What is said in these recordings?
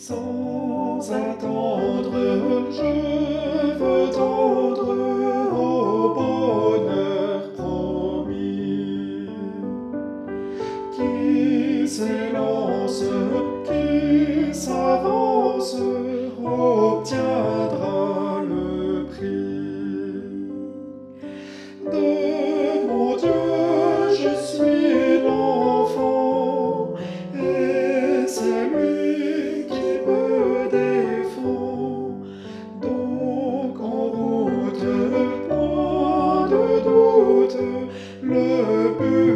Sans attendre, je veux tendre au bonheur promis qui s'élance, qui s'avance. Oh, me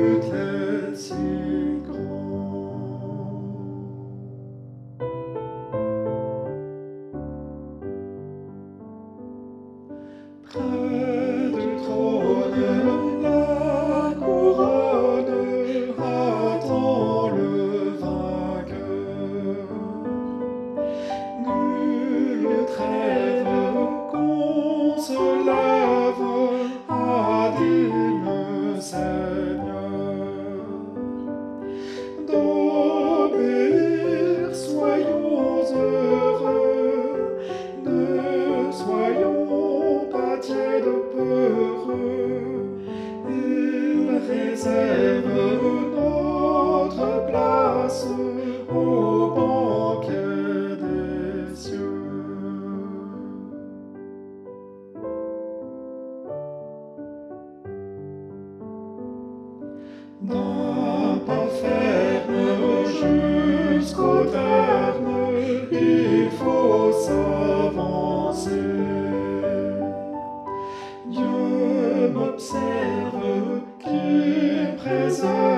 N'a pas jusqu'au terme, il faut s'avancer. Dieu m'observe, qui préserve.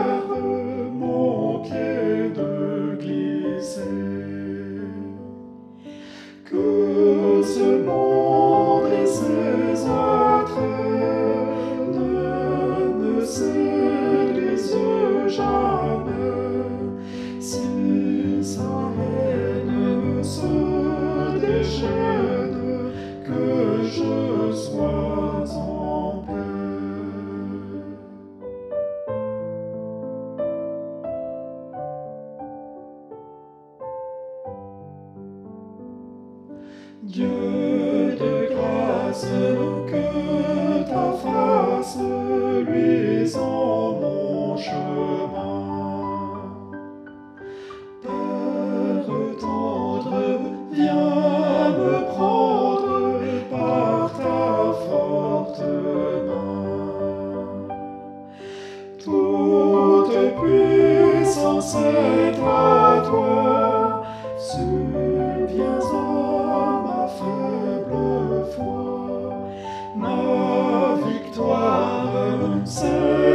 Dieu de grâce, que ta face luise en mon chemin. Père tendre, viens me prendre par ta forte main. Toute puissance est à toi. Say